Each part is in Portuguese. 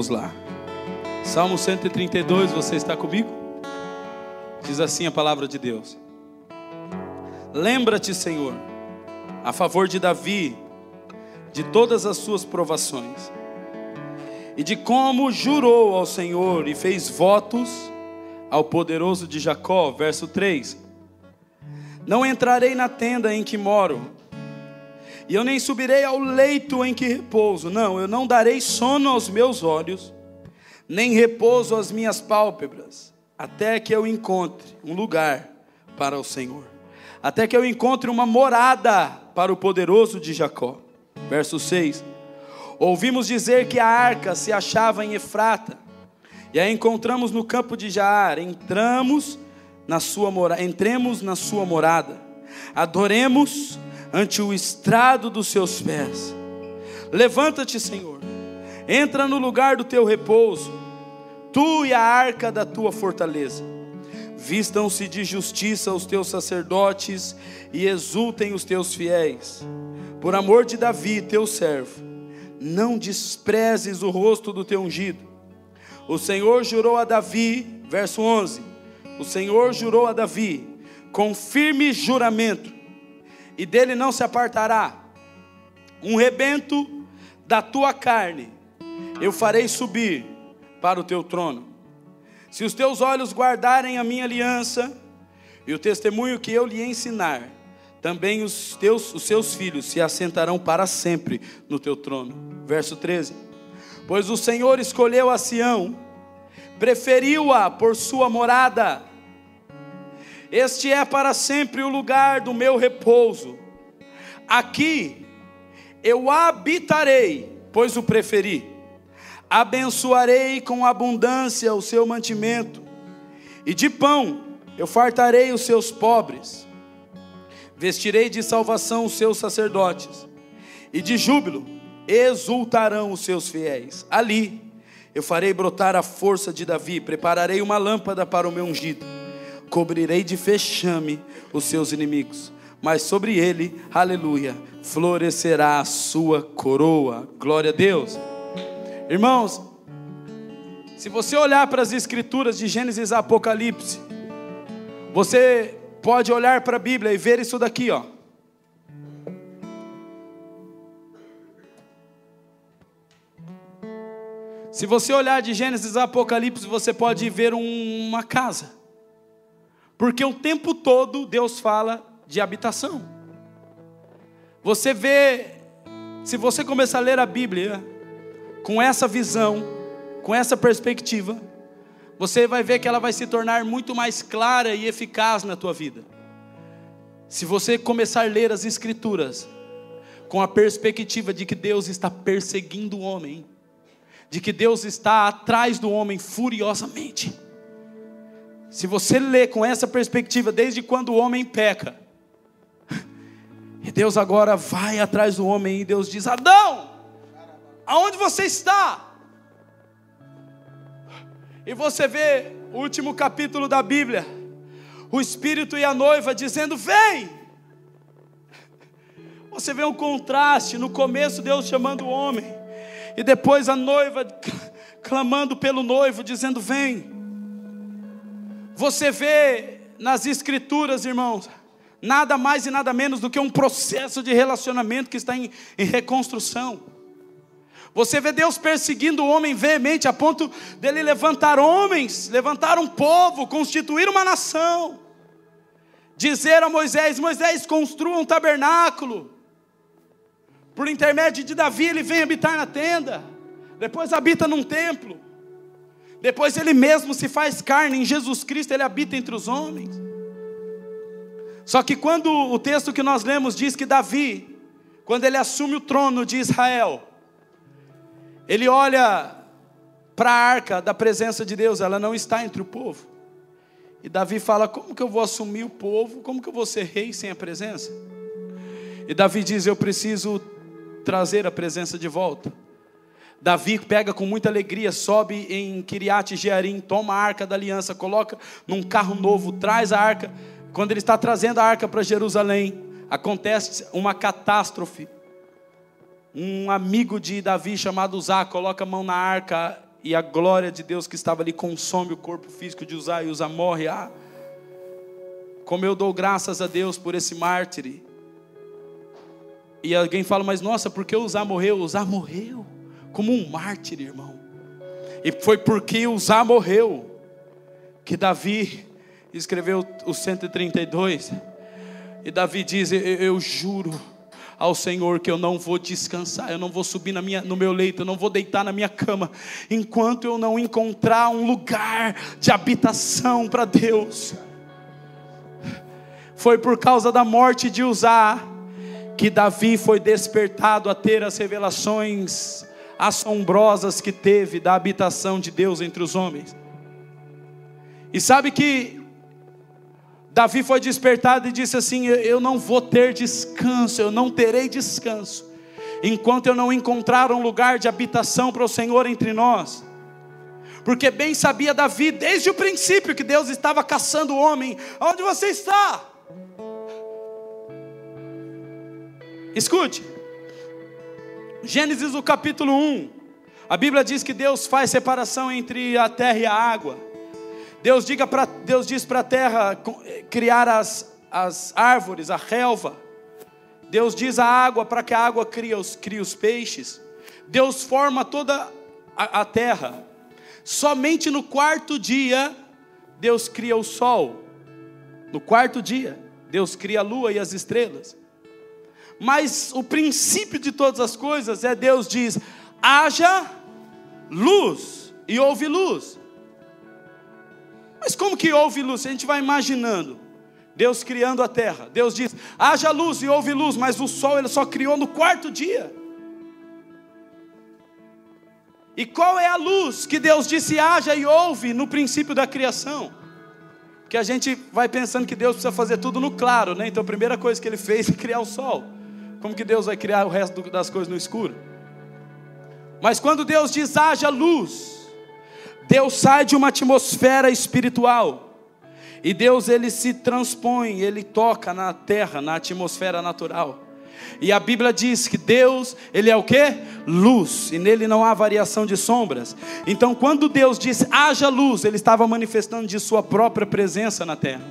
Vamos lá. Salmo 132, você está comigo? Diz assim a palavra de Deus. Lembra-te, Senhor, a favor de Davi, de todas as suas provações, e de como jurou ao Senhor e fez votos ao poderoso de Jacó. Verso 3: Não entrarei na tenda em que moro, e eu nem subirei ao leito em que repouso. Não, eu não darei sono aos meus olhos, nem repouso às minhas pálpebras, até que eu encontre um lugar para o Senhor, até que eu encontre uma morada para o poderoso de Jacó. Verso 6: Ouvimos dizer que a arca se achava em Efrata, e a encontramos no campo de Jaar. Entramos na sua morada, entremos na sua morada. Adoremos ante o estrado dos seus pés. Levanta-te, Senhor. Entra no lugar do teu repouso. Tu e a arca da tua fortaleza. Vistam-se de justiça os teus sacerdotes e exultem os teus fiéis. Por amor de Davi, teu servo, não desprezes o rosto do teu ungido o Senhor jurou a Davi, verso 11: O Senhor jurou a Davi com firme juramento, e dele não se apartará um rebento da tua carne, eu farei subir para o teu trono. Se os teus olhos guardarem a minha aliança e o testemunho que eu lhe ensinar, também os teus os seus filhos se assentarão para sempre no teu trono. Verso 13. Pois o Senhor escolheu a Sião, preferiu-a por sua morada. Este é para sempre o lugar do meu repouso. Aqui eu habitarei, pois o preferi. Abençoarei com abundância o seu mantimento, e de pão eu fartarei os seus pobres. Vestirei de salvação os seus sacerdotes, e de júbilo exultarão os seus fiéis. Ali eu farei brotar a força de Davi, prepararei uma lâmpada para o meu ungido, cobrirei de fechame os seus inimigos, mas sobre ele, aleluia, florescerá a sua coroa. Glória a Deus. Irmãos, se você olhar para as escrituras de Gênesis a Apocalipse, você pode olhar para a Bíblia e ver isso daqui, ó. Se você olhar de Gênesis a Apocalipse, você pode ver um, uma casa. Porque o tempo todo Deus fala de habitação. Você vê, se você começar a ler a Bíblia com essa visão, com essa perspectiva, você vai ver que ela vai se tornar muito mais clara e eficaz na tua vida. Se você começar a ler as Escrituras com a perspectiva de que Deus está perseguindo o homem, de que Deus está atrás do homem furiosamente. Se você lê com essa perspectiva, desde quando o homem peca, e Deus agora vai atrás do homem e Deus diz: Adão, aonde você está? E você vê o último capítulo da Bíblia, o Espírito e a noiva dizendo: Vem! Você vê um contraste, no começo Deus chamando o homem, e depois a noiva clamando pelo noivo, dizendo: Vem. Você vê nas Escrituras, irmãos, nada mais e nada menos do que um processo de relacionamento que está em, em reconstrução. Você vê Deus perseguindo o homem veemente, a ponto dele levantar homens, levantar um povo, constituir uma nação, dizer a Moisés: Moisés, construa um tabernáculo. Por intermédio de Davi, ele vem habitar na tenda. Depois habita num templo. Depois ele mesmo se faz carne em Jesus Cristo, ele habita entre os homens. Só que quando o texto que nós lemos diz que Davi, quando ele assume o trono de Israel, ele olha para a arca da presença de Deus, ela não está entre o povo. E Davi fala: Como que eu vou assumir o povo? Como que eu vou ser rei sem a presença? E Davi diz: Eu preciso trazer a presença de volta. Davi pega com muita alegria, sobe em Kiriat Jearim, toma a arca da aliança, coloca num carro novo, traz a arca. Quando ele está trazendo a arca para Jerusalém, acontece uma catástrofe. um amigo de Davi chamado Uzá coloca a mão na arca e a glória de Deus que estava ali consome o corpo físico de Uzá e Uzá morre. Ah, como eu dou graças a Deus por esse mártir. E alguém fala, mas nossa, por que Uzá morreu? Uzá morreu como um mártir, irmão. E foi porque Uzá morreu que Davi escreveu o 132. E Davi diz: eu, eu juro ao Senhor que eu não vou descansar, eu não vou subir na minha, no meu leito, eu não vou deitar na minha cama, enquanto eu não encontrar um lugar de habitação para Deus. Foi por causa da morte de Uzá que Davi foi despertado a ter as revelações assombrosas que teve da habitação de Deus entre os homens. E sabe que Davi foi despertado e disse assim: Eu não vou ter descanso, eu não terei descanso, enquanto eu não encontrar um lugar de habitação para o Senhor entre nós. Porque bem sabia Davi desde o princípio que Deus estava caçando o homem. Onde você está? Escute. Gênesis o capítulo 1. A Bíblia diz que Deus faz separação entre a terra e a água. Deus, diga pra, Deus diz para a terra criar as, as árvores, a relva. Deus diz a água para que a água crie os, crie os peixes. Deus forma toda a, a terra. Somente no quarto dia, Deus cria o sol. No quarto dia, Deus cria a lua e as estrelas. Mas o princípio de todas as coisas é Deus diz: haja luz, e houve luz. Como que houve luz? A gente vai imaginando. Deus criando a terra. Deus diz: haja luz e houve luz, mas o sol ele só criou no quarto dia. E qual é a luz que Deus disse haja e houve no princípio da criação? Porque a gente vai pensando que Deus precisa fazer tudo no claro, né? Então a primeira coisa que ele fez é criar o sol. Como que Deus vai criar o resto das coisas no escuro? Mas quando Deus diz haja luz, Deus sai de uma atmosfera espiritual. E Deus ele se transpõe, ele toca na terra, na atmosfera natural. E a Bíblia diz que Deus, ele é o que? Luz, e nele não há variação de sombras. Então, quando Deus disse haja luz, ele estava manifestando de sua própria presença na terra.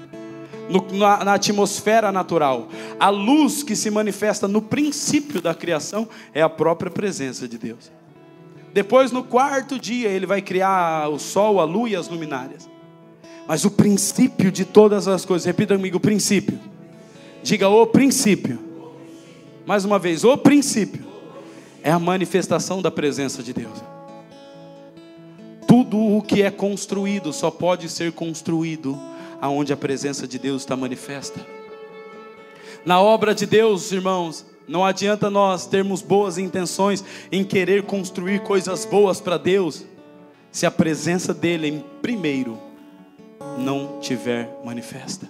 No, na, na, atmosfera natural. A luz que se manifesta no princípio da criação é a própria presença de Deus. Depois, no quarto dia, ele vai criar o sol, a lua e as luminárias. Mas o princípio de todas as coisas, repita comigo: o princípio. Diga o princípio. Mais uma vez, o princípio é a manifestação da presença de Deus. Tudo o que é construído só pode ser construído aonde a presença de Deus está manifesta. Na obra de Deus, irmãos, não adianta nós termos boas intenções em querer construir coisas boas para Deus, se a presença dEle em primeiro não tiver manifesta.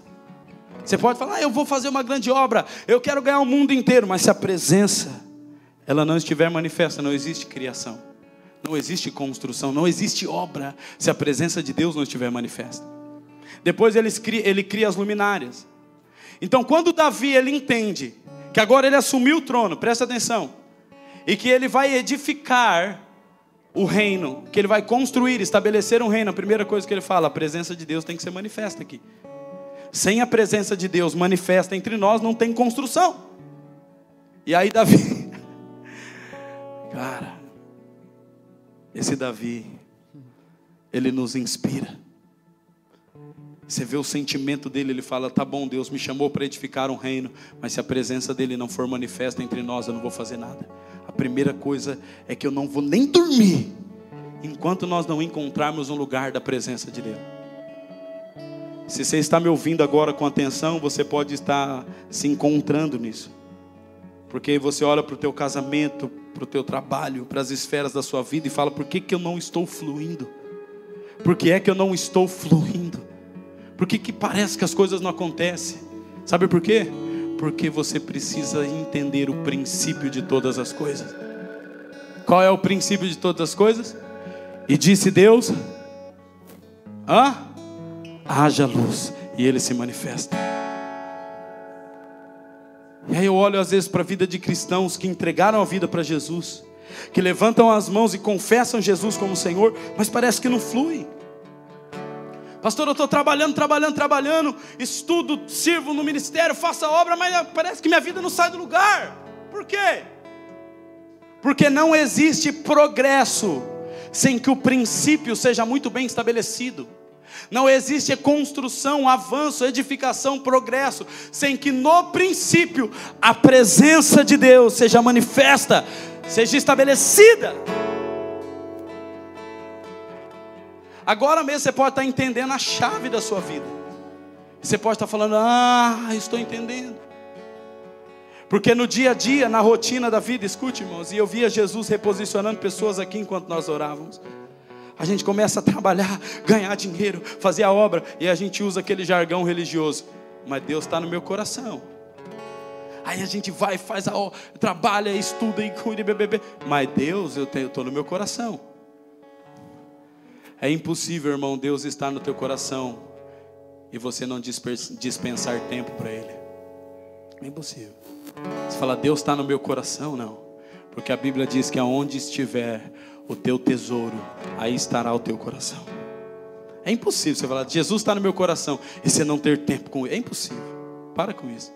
Você pode falar, ah, eu vou fazer uma grande obra, eu quero ganhar o mundo inteiro, mas se a presença ela não estiver manifesta, não existe criação, não existe construção, não existe obra, se a presença de Deus não estiver manifesta. Depois ele cria, ele cria as luminárias. Então, quando Davi ele entende que agora ele assumiu o trono, presta atenção, e que ele vai edificar o reino, que ele vai construir, estabelecer um reino. A primeira coisa que ele fala, a presença de Deus tem que ser manifesta aqui. Sem a presença de Deus manifesta entre nós, não tem construção. E aí Davi, cara, esse Davi, ele nos inspira. Você vê o sentimento dele, ele fala: tá bom, Deus me chamou para edificar um reino, mas se a presença dele não for manifesta entre nós, eu não vou fazer nada. A primeira coisa é que eu não vou nem dormir enquanto nós não encontrarmos um lugar da presença de Deus. Se você está me ouvindo agora com atenção, você pode estar se encontrando nisso. Porque você olha para o teu casamento, para o teu trabalho, para as esferas da sua vida e fala: por que, que eu não estou fluindo? Por que é que eu não estou fluindo? Por que, que parece que as coisas não acontecem? Sabe por quê? Porque você precisa entender o princípio de todas as coisas. Qual é o princípio de todas as coisas? E disse Deus: Hã? haja luz, e ele se manifesta. aí eu olho às vezes para a vida de cristãos que entregaram a vida para Jesus, que levantam as mãos e confessam Jesus como Senhor, mas parece que não flui. Pastor, eu estou trabalhando, trabalhando, trabalhando, estudo, sirvo no ministério, faço a obra, mas parece que minha vida não sai do lugar. Por quê? Porque não existe progresso sem que o princípio seja muito bem estabelecido. Não existe construção, avanço, edificação, progresso, sem que no princípio a presença de Deus seja manifesta, seja estabelecida. Agora mesmo você pode estar entendendo a chave da sua vida. Você pode estar falando, ah, estou entendendo. Porque no dia a dia, na rotina da vida, escute irmãos, e eu via Jesus reposicionando pessoas aqui enquanto nós orávamos. A gente começa a trabalhar, ganhar dinheiro, fazer a obra, e a gente usa aquele jargão religioso. Mas Deus está no meu coração. Aí a gente vai, faz a obra, trabalha, estuda e cuida, bebê. Mas Deus, eu estou no meu coração. É impossível, irmão, Deus estar no teu coração e você não dispensar tempo para Ele. É impossível. Você fala, Deus está no meu coração? Não. Porque a Bíblia diz que aonde estiver o teu tesouro, aí estará o teu coração. É impossível você falar, Jesus está no meu coração e você não ter tempo com Ele. É impossível. Para com isso.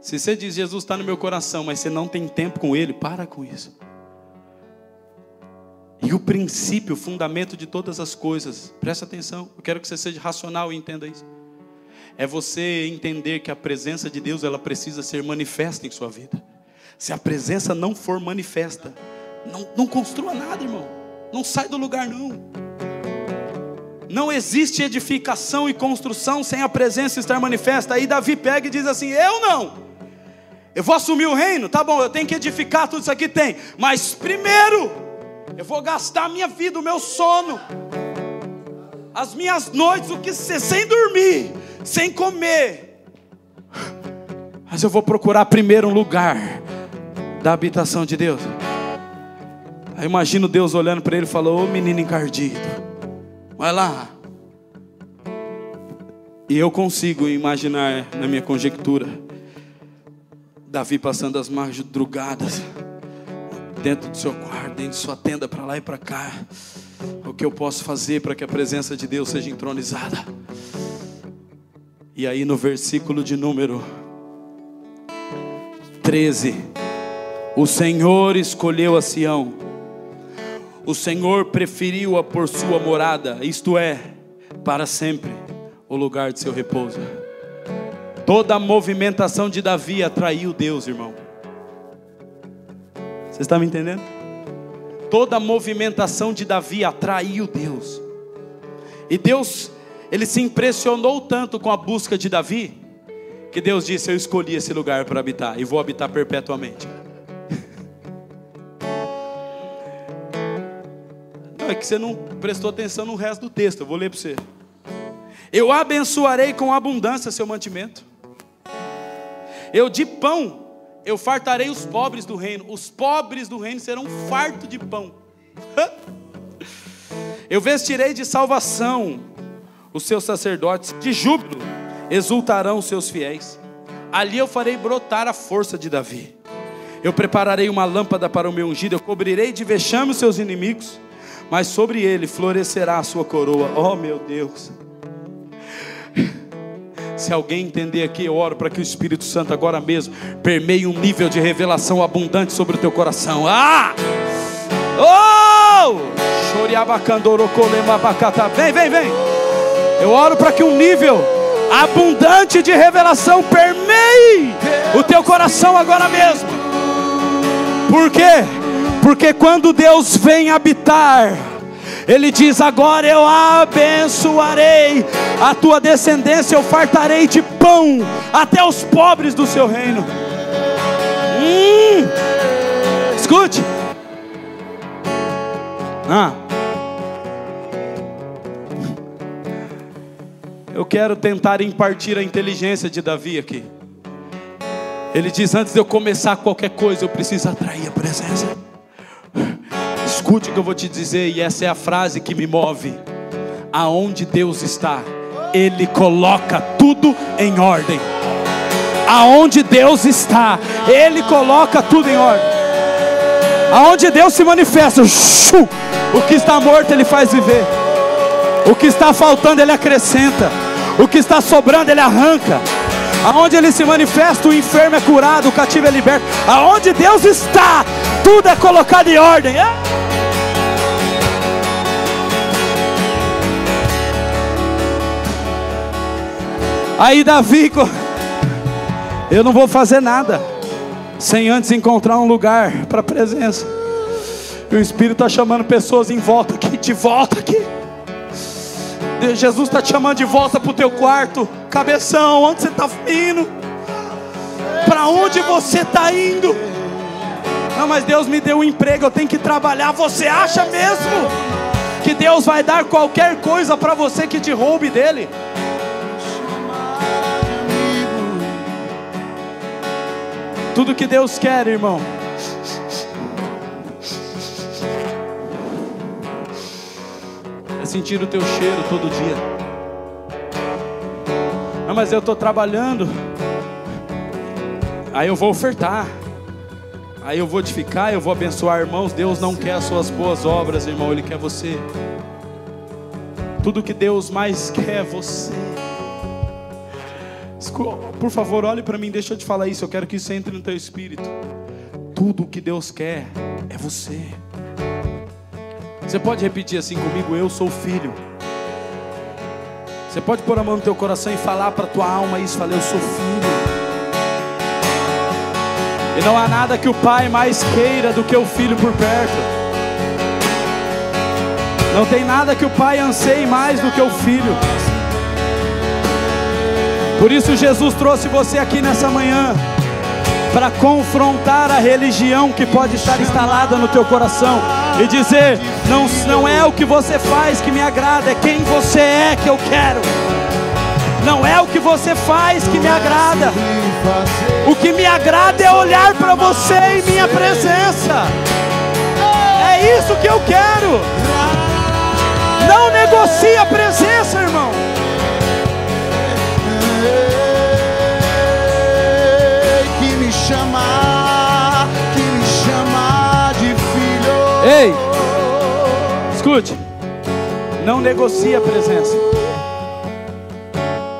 Se você diz, Jesus está no meu coração, mas você não tem tempo com Ele, para com isso. E o princípio, o fundamento de todas as coisas, presta atenção, eu quero que você seja racional e entenda isso. É você entender que a presença de Deus ela precisa ser manifesta em sua vida. Se a presença não for manifesta, não, não construa nada, irmão. Não sai do lugar, não. Não existe edificação e construção sem a presença estar manifesta. Aí Davi pega e diz assim: Eu não. Eu vou assumir o reino, tá bom, eu tenho que edificar tudo isso aqui, tem. Mas primeiro, eu vou gastar a minha vida, o meu sono, as minhas noites, o que ser, sem dormir, sem comer. Mas eu vou procurar primeiro um lugar da habitação de Deus. Aí imagino Deus olhando para ele e falou: Ô menino encardido, vai lá. E eu consigo imaginar na minha conjectura Davi passando as madrugadas dentro do seu quarto, dentro de sua tenda, para lá e para cá. O que eu posso fazer para que a presença de Deus seja entronizada? E aí no versículo de número 13, o Senhor escolheu a Sião, o Senhor preferiu-a por sua morada, isto é, para sempre, o lugar de seu repouso. Toda a movimentação de Davi atraiu Deus, irmão. Você está me entendendo? Toda a movimentação de Davi atraiu Deus. E Deus, ele se impressionou tanto com a busca de Davi, que Deus disse: Eu escolhi esse lugar para habitar e vou habitar perpetuamente. Não, é que você não prestou atenção no resto do texto, eu vou ler para você. Eu abençoarei com abundância seu mantimento. Eu de pão eu fartarei os pobres do reino. Os pobres do reino serão fartos de pão. Eu vestirei de salvação os seus sacerdotes, de júbilo exultarão os seus fiéis. Ali eu farei brotar a força de Davi. Eu prepararei uma lâmpada para o meu ungido, eu cobrirei de vexame os seus inimigos, mas sobre ele florescerá a sua coroa. Oh meu Deus. Se alguém entender aqui, eu oro para que o Espírito Santo agora mesmo permeie um nível de revelação abundante sobre o teu coração. Ah! Oh! Vem, vem, vem. Eu oro para que um nível abundante de revelação permeie o teu coração agora mesmo. Por quê? Porque quando Deus vem habitar, ele diz: Agora eu abençoarei a tua descendência, eu fartarei de pão até os pobres do seu reino. Hum, escute. Ah. Eu quero tentar impartir a inteligência de Davi aqui. Ele diz: Antes de eu começar qualquer coisa, eu preciso atrair a presença. Escute o que eu vou te dizer, e essa é a frase que me move. Aonde Deus está, Ele coloca tudo em ordem. Aonde Deus está, Ele coloca tudo em ordem. Aonde Deus se manifesta, o que está morto Ele faz viver. O que está faltando Ele acrescenta. O que está sobrando Ele arranca. Aonde Ele se manifesta, o enfermo é curado, o cativo é liberto. Aonde Deus está, tudo é colocado em ordem. É? Aí Davi, eu não vou fazer nada sem antes encontrar um lugar para a presença. E o Espírito está chamando pessoas em volta aqui, de volta aqui. Jesus está te chamando de volta para o teu quarto, cabeção, onde você está indo? Para onde você está indo? Não, mas Deus me deu um emprego, eu tenho que trabalhar. Você acha mesmo que Deus vai dar qualquer coisa para você que te roube dele? Tudo que Deus quer, irmão. É sentir o teu cheiro todo dia. Ah, mas eu estou trabalhando. Aí eu vou ofertar. Aí eu vou edificar, eu vou abençoar irmãos. Deus não quer as suas boas obras, irmão. Ele quer você. Tudo que Deus mais quer é você. Por favor, olhe para mim, deixa eu te falar isso. Eu quero que isso entre no teu espírito. Tudo o que Deus quer é você. Você pode repetir assim comigo? Eu sou filho. Você pode pôr a mão no teu coração e falar para tua alma isso. Falei, eu sou filho. E não há nada que o pai mais queira do que o filho por perto. Não tem nada que o pai anseie mais do que o filho. Por isso Jesus trouxe você aqui nessa manhã para confrontar a religião que pode estar instalada no teu coração e dizer: não, não é o que você faz que me agrada, é quem você é que eu quero. Não é o que você faz que me agrada. O que me agrada é olhar para você em minha presença. É isso que eu quero. Não negocie a presença, irmão. Ei, escute, não negocie a presença.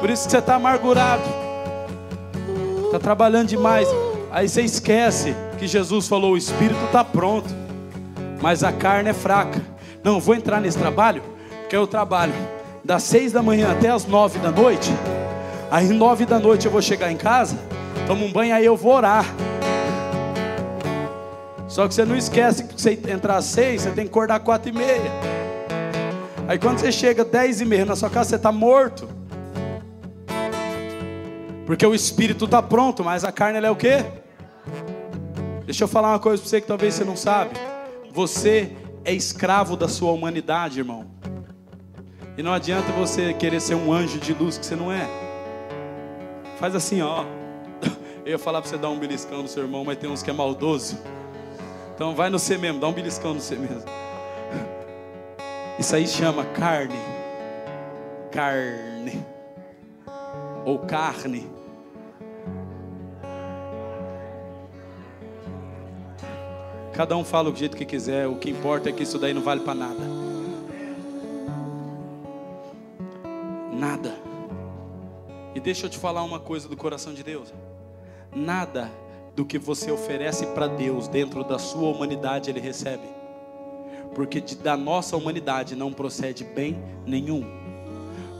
Por isso que você está amargurado, está trabalhando demais. Aí você esquece que Jesus falou: o espírito está pronto, mas a carne é fraca. Não, vou entrar nesse trabalho, porque eu trabalho das seis da manhã até as nove da noite. Aí nove da noite eu vou chegar em casa, tomo um banho, aí eu vou orar. Só que você não esquece que você entrar às seis, você tem que acordar às quatro e meia. Aí quando você chega dez e meia na sua casa, você está morto. Porque o espírito está pronto, mas a carne ela é o quê? Deixa eu falar uma coisa para você que talvez você não sabe. Você é escravo da sua humanidade, irmão. E não adianta você querer ser um anjo de luz que você não é. Faz assim, ó. Eu ia falar para você dar um beliscão no seu irmão, mas tem uns que é maldoso. Então vai no C mesmo, dá um beliscão no C mesmo. Isso aí chama carne. Carne. Ou carne. Cada um fala o jeito que quiser, o que importa é que isso daí não vale para nada. Nada. E deixa eu te falar uma coisa do coração de Deus. Nada do que você oferece para Deus dentro da sua humanidade, Ele recebe. Porque da nossa humanidade não procede bem nenhum.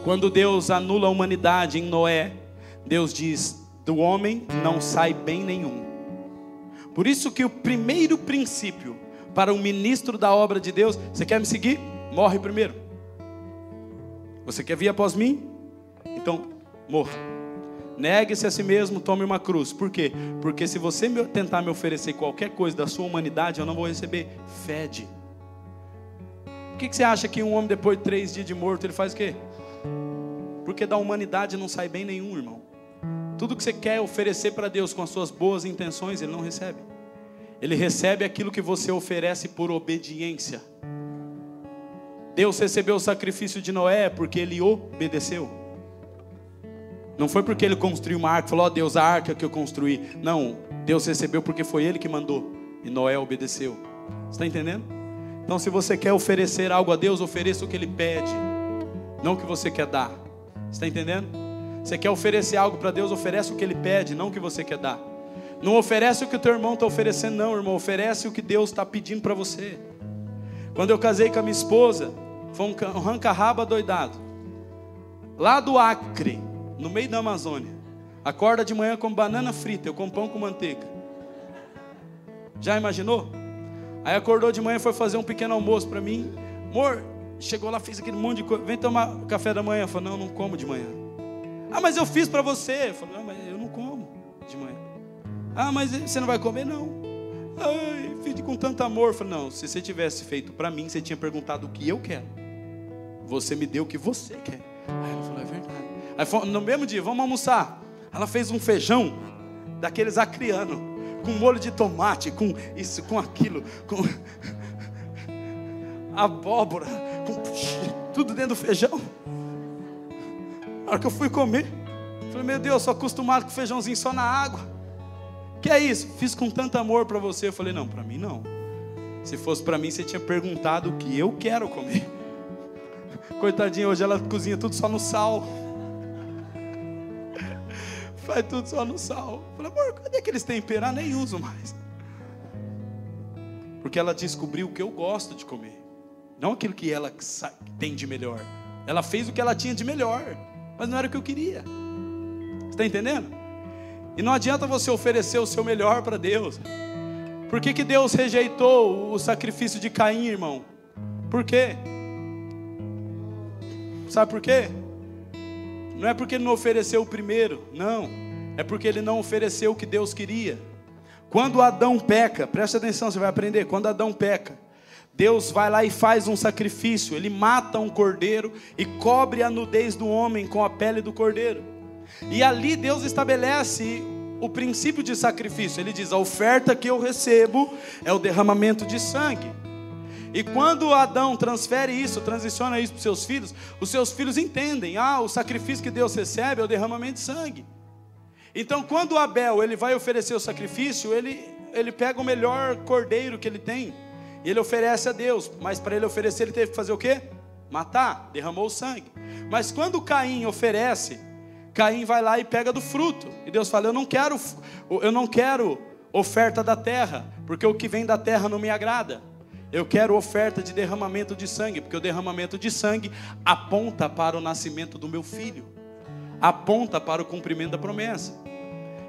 Quando Deus anula a humanidade em Noé, Deus diz: do homem não sai bem nenhum. Por isso que o primeiro princípio para um ministro da obra de Deus, você quer me seguir? Morre primeiro. Você quer vir após mim? Então, morra. Negue-se a si mesmo, tome uma cruz. Por quê? Porque se você tentar me oferecer qualquer coisa da sua humanidade, eu não vou receber. Fede. Por que, que você acha que um homem depois de três dias de morto, ele faz o quê? Porque da humanidade não sai bem nenhum, irmão. Tudo que você quer oferecer para Deus com as suas boas intenções, Ele não recebe. Ele recebe aquilo que você oferece por obediência. Deus recebeu o sacrifício de Noé porque ele obedeceu. Não foi porque ele construiu uma arca, falou, ó oh, Deus, a arca que eu construí. Não, Deus recebeu porque foi ele que mandou. E Noé obedeceu. Está entendendo? Então, se você quer oferecer algo a Deus, ofereça o que ele pede, não o que você quer dar. Está entendendo? Você quer oferecer algo para Deus, oferece o que ele pede, não o que você quer dar. Não oferece o que o teu irmão está oferecendo, não, irmão. Oferece o que Deus está pedindo para você. Quando eu casei com a minha esposa, foi um ranca-raba doidado. Lá do Acre, no meio da Amazônia. Acorda de manhã com banana frita, eu com pão com manteiga. Já imaginou? Aí acordou de manhã foi fazer um pequeno almoço para mim. Amor, chegou lá, fez aquele monte de coisa. Vem tomar café da manhã. Eu falei, não, não como de manhã. Ah, mas eu fiz para você. Eu não, mas eu não como de manhã. Ah, mas você não vai comer? Não. Ai, fiz com tanto amor. Eu não, se você tivesse feito para mim, você tinha perguntado o que eu quero. Você me deu o que você quer. Aí ela falou, é verdade. Aí no mesmo dia, vamos almoçar. Ela fez um feijão daqueles acrianos, com molho de tomate, com isso, com aquilo, com abóbora, com tudo dentro do feijão. Na hora que eu fui comer, falei, meu Deus, sou acostumado com feijãozinho só na água. Que é isso? Fiz com tanto amor para você. Eu falei, não, para mim não. Se fosse para mim, você tinha perguntado o que eu quero comer. Coitadinha, hoje ela cozinha tudo só no sal. Faz tudo só no sal. Falei, amor, cadê aqueles temperar? Nem uso mais. Porque ela descobriu o que eu gosto de comer. Não aquilo que ela tem de melhor. Ela fez o que ela tinha de melhor. Mas não era o que eu queria. Está entendendo? E não adianta você oferecer o seu melhor para Deus. Por que, que Deus rejeitou o sacrifício de Caim, irmão? Por quê? Sabe por quê? Não é porque ele não ofereceu o primeiro, não. É porque ele não ofereceu o que Deus queria. Quando Adão peca, presta atenção, você vai aprender. Quando Adão peca, Deus vai lá e faz um sacrifício. Ele mata um cordeiro e cobre a nudez do homem com a pele do cordeiro. E ali Deus estabelece o princípio de sacrifício. Ele diz: a oferta que eu recebo é o derramamento de sangue. E quando Adão transfere isso, transiciona isso para os seus filhos, os seus filhos entendem: ah, o sacrifício que Deus recebe é o derramamento de sangue. Então, quando Abel ele vai oferecer o sacrifício, ele, ele pega o melhor cordeiro que ele tem e ele oferece a Deus. Mas para ele oferecer, ele teve que fazer o quê? Matar, derramou o sangue. Mas quando Caim oferece, Caim vai lá e pega do fruto. E Deus fala: Eu não quero, eu não quero oferta da terra, porque o que vem da terra não me agrada. Eu quero oferta de derramamento de sangue, porque o derramamento de sangue aponta para o nascimento do meu filho, aponta para o cumprimento da promessa.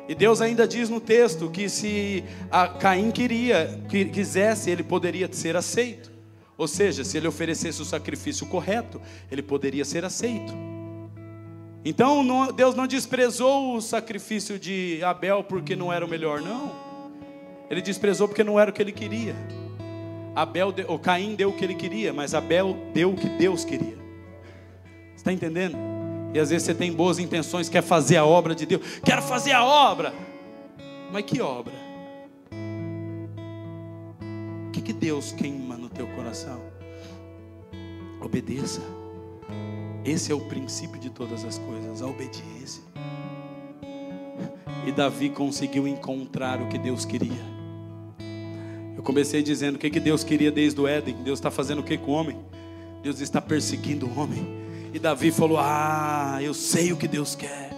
E Deus ainda diz no texto que se Caim queria, que quisesse, ele poderia ser aceito. Ou seja, se ele oferecesse o sacrifício correto, ele poderia ser aceito. Então não, Deus não desprezou o sacrifício de Abel porque não era o melhor, não. Ele desprezou porque não era o que ele queria. Abel, o Caim deu o que ele queria, mas Abel deu o que Deus queria. Está entendendo? E às vezes você tem boas intenções, quer fazer a obra de Deus, quero fazer a obra. Mas que obra? O que, que Deus queima no teu coração? Obedeça. Esse é o princípio de todas as coisas, a obediência. E Davi conseguiu encontrar o que Deus queria. Comecei dizendo o que, que Deus queria desde o Éden. Deus está fazendo o que com o homem? Deus está perseguindo o homem. E Davi falou: Ah, eu sei o que Deus quer.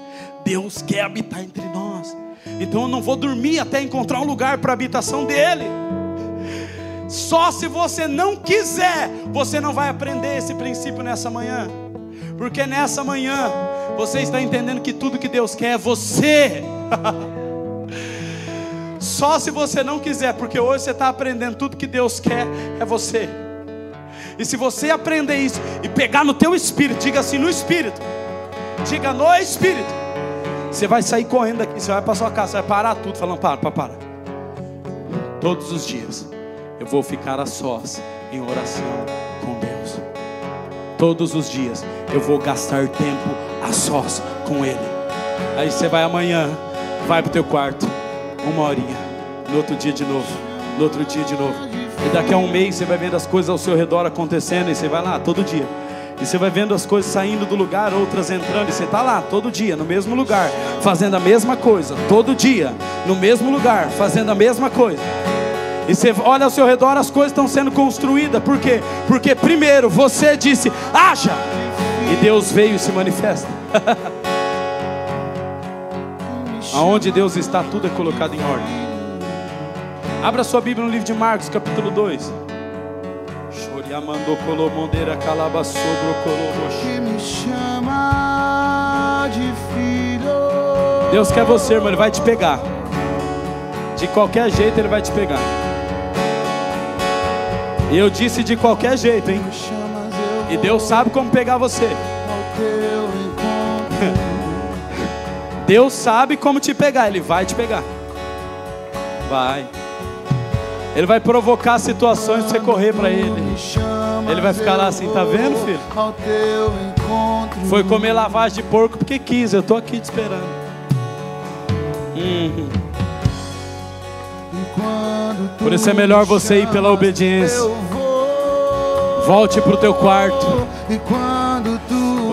Deus quer habitar entre nós. Então eu não vou dormir até encontrar um lugar para a habitação dele. Só se você não quiser, você não vai aprender esse princípio nessa manhã. Porque nessa manhã você está entendendo que tudo que Deus quer é você. Só se você não quiser, porque hoje você está aprendendo tudo que Deus quer é você. E se você aprender isso e pegar no teu espírito, diga assim no espírito, diga no espírito, você vai sair correndo daqui, você vai para sua casa, você vai parar tudo, falando para, para, para. Todos os dias eu vou ficar a sós em oração com Deus. Todos os dias eu vou gastar tempo a sós com Ele. Aí você vai amanhã, vai para o teu quarto, uma horinha no outro dia de novo, no outro dia de novo. E daqui a um mês você vai vendo as coisas ao seu redor acontecendo e você vai lá todo dia. E você vai vendo as coisas saindo do lugar, outras entrando, e você está lá todo dia, no mesmo lugar, fazendo a mesma coisa, todo dia, no mesmo lugar, fazendo a mesma coisa. E você olha ao seu redor, as coisas estão sendo construídas. Por quê? Porque primeiro você disse, haja! E Deus veio e se manifesta. Aonde Deus está, tudo é colocado em ordem. Abra sua Bíblia no livro de Marcos, capítulo 2. Que me chama de filho. Deus quer você, irmão, Ele vai te pegar. De qualquer jeito, Ele vai te pegar. E eu disse de qualquer jeito, hein? E Deus sabe como pegar você. Deus sabe como te pegar, Ele vai te pegar. Vai. Ele vai provocar situações para você correr para Ele. Ele vai ficar lá assim, tá vendo, filho? Foi comer lavagem de porco porque quis, eu estou aqui te esperando. Uhum. Por isso é melhor me você ir pela obediência. Volte pro teu quarto.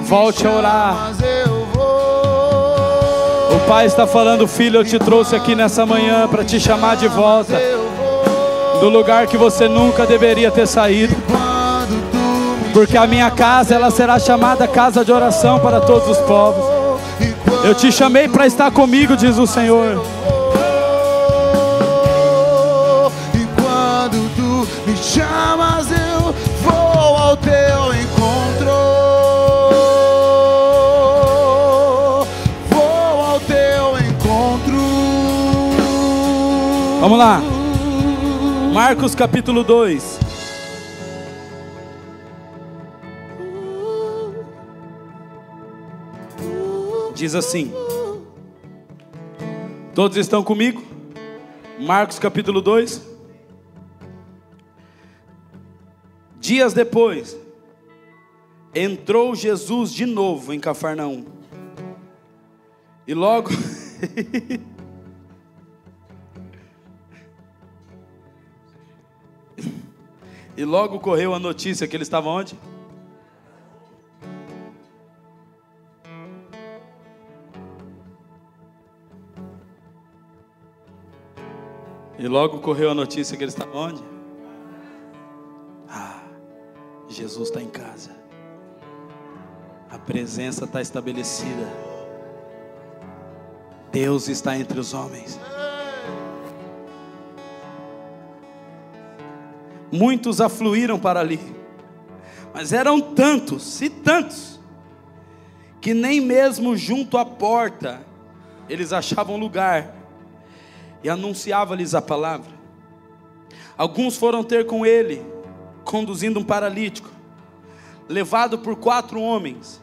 Volte a orar. Pai está falando, filho, eu te trouxe aqui nessa manhã para te chamar de volta do lugar que você nunca deveria ter saído. Porque a minha casa ela será chamada casa de oração para todos os povos. Eu te chamei para estar comigo, diz o Senhor. E quando tu me chamas, Vamos lá. Marcos capítulo 2. Diz assim: Todos estão comigo? Marcos capítulo 2. Dias depois, entrou Jesus de novo em Cafarnaum. E logo E logo correu a notícia que ele estava onde? E logo correu a notícia que ele estava onde? Ah, Jesus está em casa. A presença está estabelecida. Deus está entre os homens. Muitos afluíram para ali. Mas eram tantos e tantos que nem mesmo junto à porta eles achavam lugar e anunciava-lhes a palavra. Alguns foram ter com ele, conduzindo um paralítico, levado por quatro homens,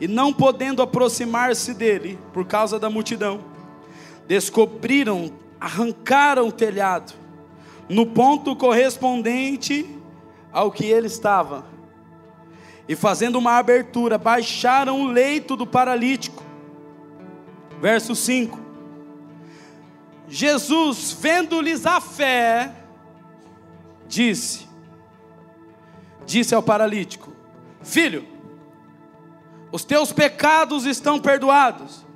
e não podendo aproximar-se dele por causa da multidão, descobriram, arrancaram o telhado no ponto correspondente ao que ele estava. E fazendo uma abertura, baixaram o leito do paralítico. Verso 5. Jesus, vendo-lhes a fé, disse: Disse ao paralítico: Filho, os teus pecados estão perdoados.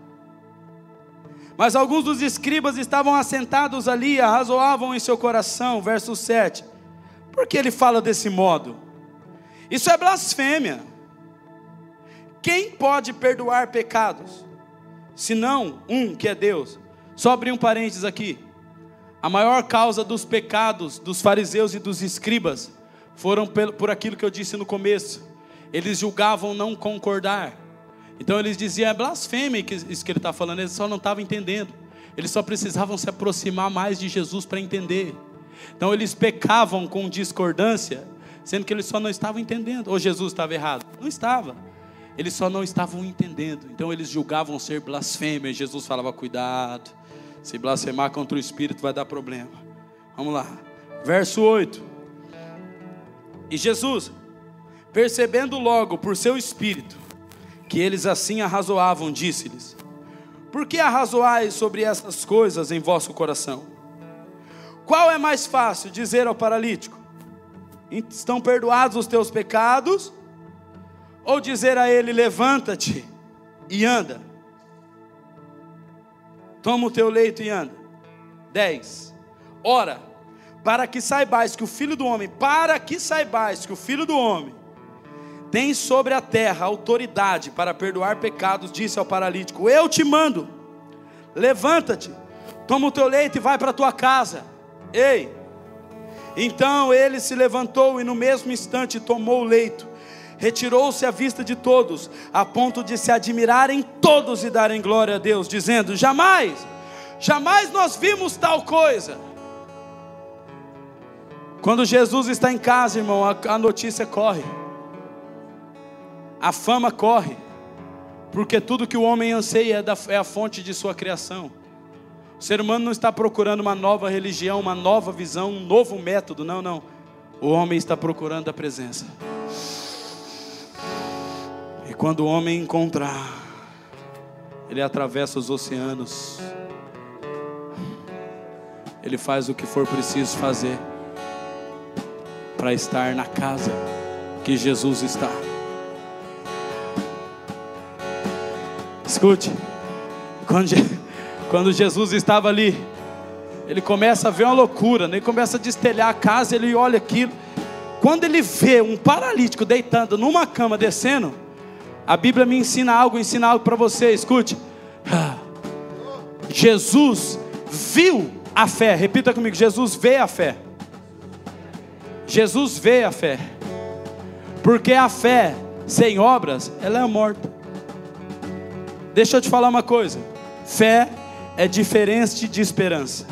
Mas alguns dos escribas estavam assentados ali, arrazoavam em seu coração, verso 7. Por que ele fala desse modo? Isso é blasfêmia. Quem pode perdoar pecados? Senão um que é Deus. Só abrir um parênteses aqui. A maior causa dos pecados dos fariseus e dos escribas foram por aquilo que eu disse no começo. Eles julgavam não concordar. Então eles diziam, é blasfêmia isso que ele está falando, eles só não estavam entendendo. Eles só precisavam se aproximar mais de Jesus para entender. Então eles pecavam com discordância, sendo que eles só não estavam entendendo. Ou Jesus estava errado? Não estava. Eles só não estavam entendendo. Então eles julgavam ser blasfêmia. E Jesus falava: cuidado, se blasfemar contra o Espírito vai dar problema. Vamos lá. Verso 8. E Jesus, percebendo logo por seu espírito que eles assim arrazoavam, disse-lhes: Por que arrazoais sobre essas coisas em vosso coração? Qual é mais fácil dizer ao paralítico: Estão perdoados os teus pecados? Ou dizer a ele: levanta-te e anda. Toma o teu leito e anda. 10. Ora, para que saibais que o filho do homem, para que saibais que o filho do homem tem sobre a terra autoridade para perdoar pecados, disse ao paralítico: Eu te mando, levanta-te, toma o teu leito e vai para a tua casa. Ei, então ele se levantou e no mesmo instante tomou o leito, retirou-se à vista de todos, a ponto de se admirarem todos e darem glória a Deus, dizendo: Jamais, jamais nós vimos tal coisa. Quando Jesus está em casa, irmão, a, a notícia corre, a fama corre, porque tudo que o homem anseia é, da, é a fonte de sua criação. O ser humano não está procurando uma nova religião, uma nova visão, um novo método, não, não. O homem está procurando a presença. E quando o homem encontrar, ele atravessa os oceanos, ele faz o que for preciso fazer para estar na casa que Jesus está. Escute, quando, quando Jesus estava ali, ele começa a ver uma loucura, né? ele começa a destelhar a casa, ele olha aquilo. Quando ele vê um paralítico deitando numa cama, descendo, a Bíblia me ensina algo, ensina algo para você, escute. Jesus viu a fé, repita comigo: Jesus vê a fé. Jesus vê a fé. Porque a fé sem obras, ela é morta. Deixa eu te falar uma coisa. Fé é diferente de esperança.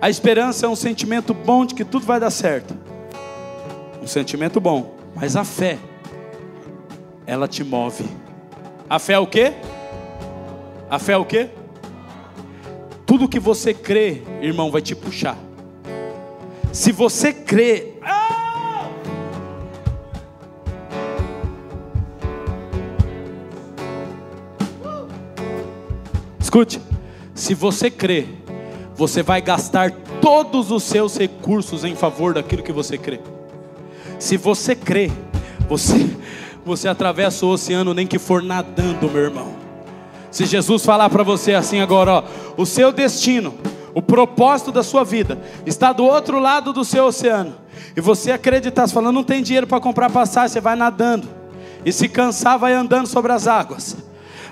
A esperança é um sentimento bom de que tudo vai dar certo. Um sentimento bom, mas a fé ela te move. A fé é o quê? A fé é o quê? Tudo que você crê, irmão, vai te puxar. Se você crê. Escute, se você crê, você vai gastar todos os seus recursos em favor daquilo que você crê. Se você crê, você você atravessa o oceano nem que for nadando, meu irmão. Se Jesus falar para você assim agora, ó, o seu destino o propósito da sua vida está do outro lado do seu oceano, e você acreditar, falando, não tem dinheiro para comprar passagem, você vai nadando, e se cansar, vai andando sobre as águas,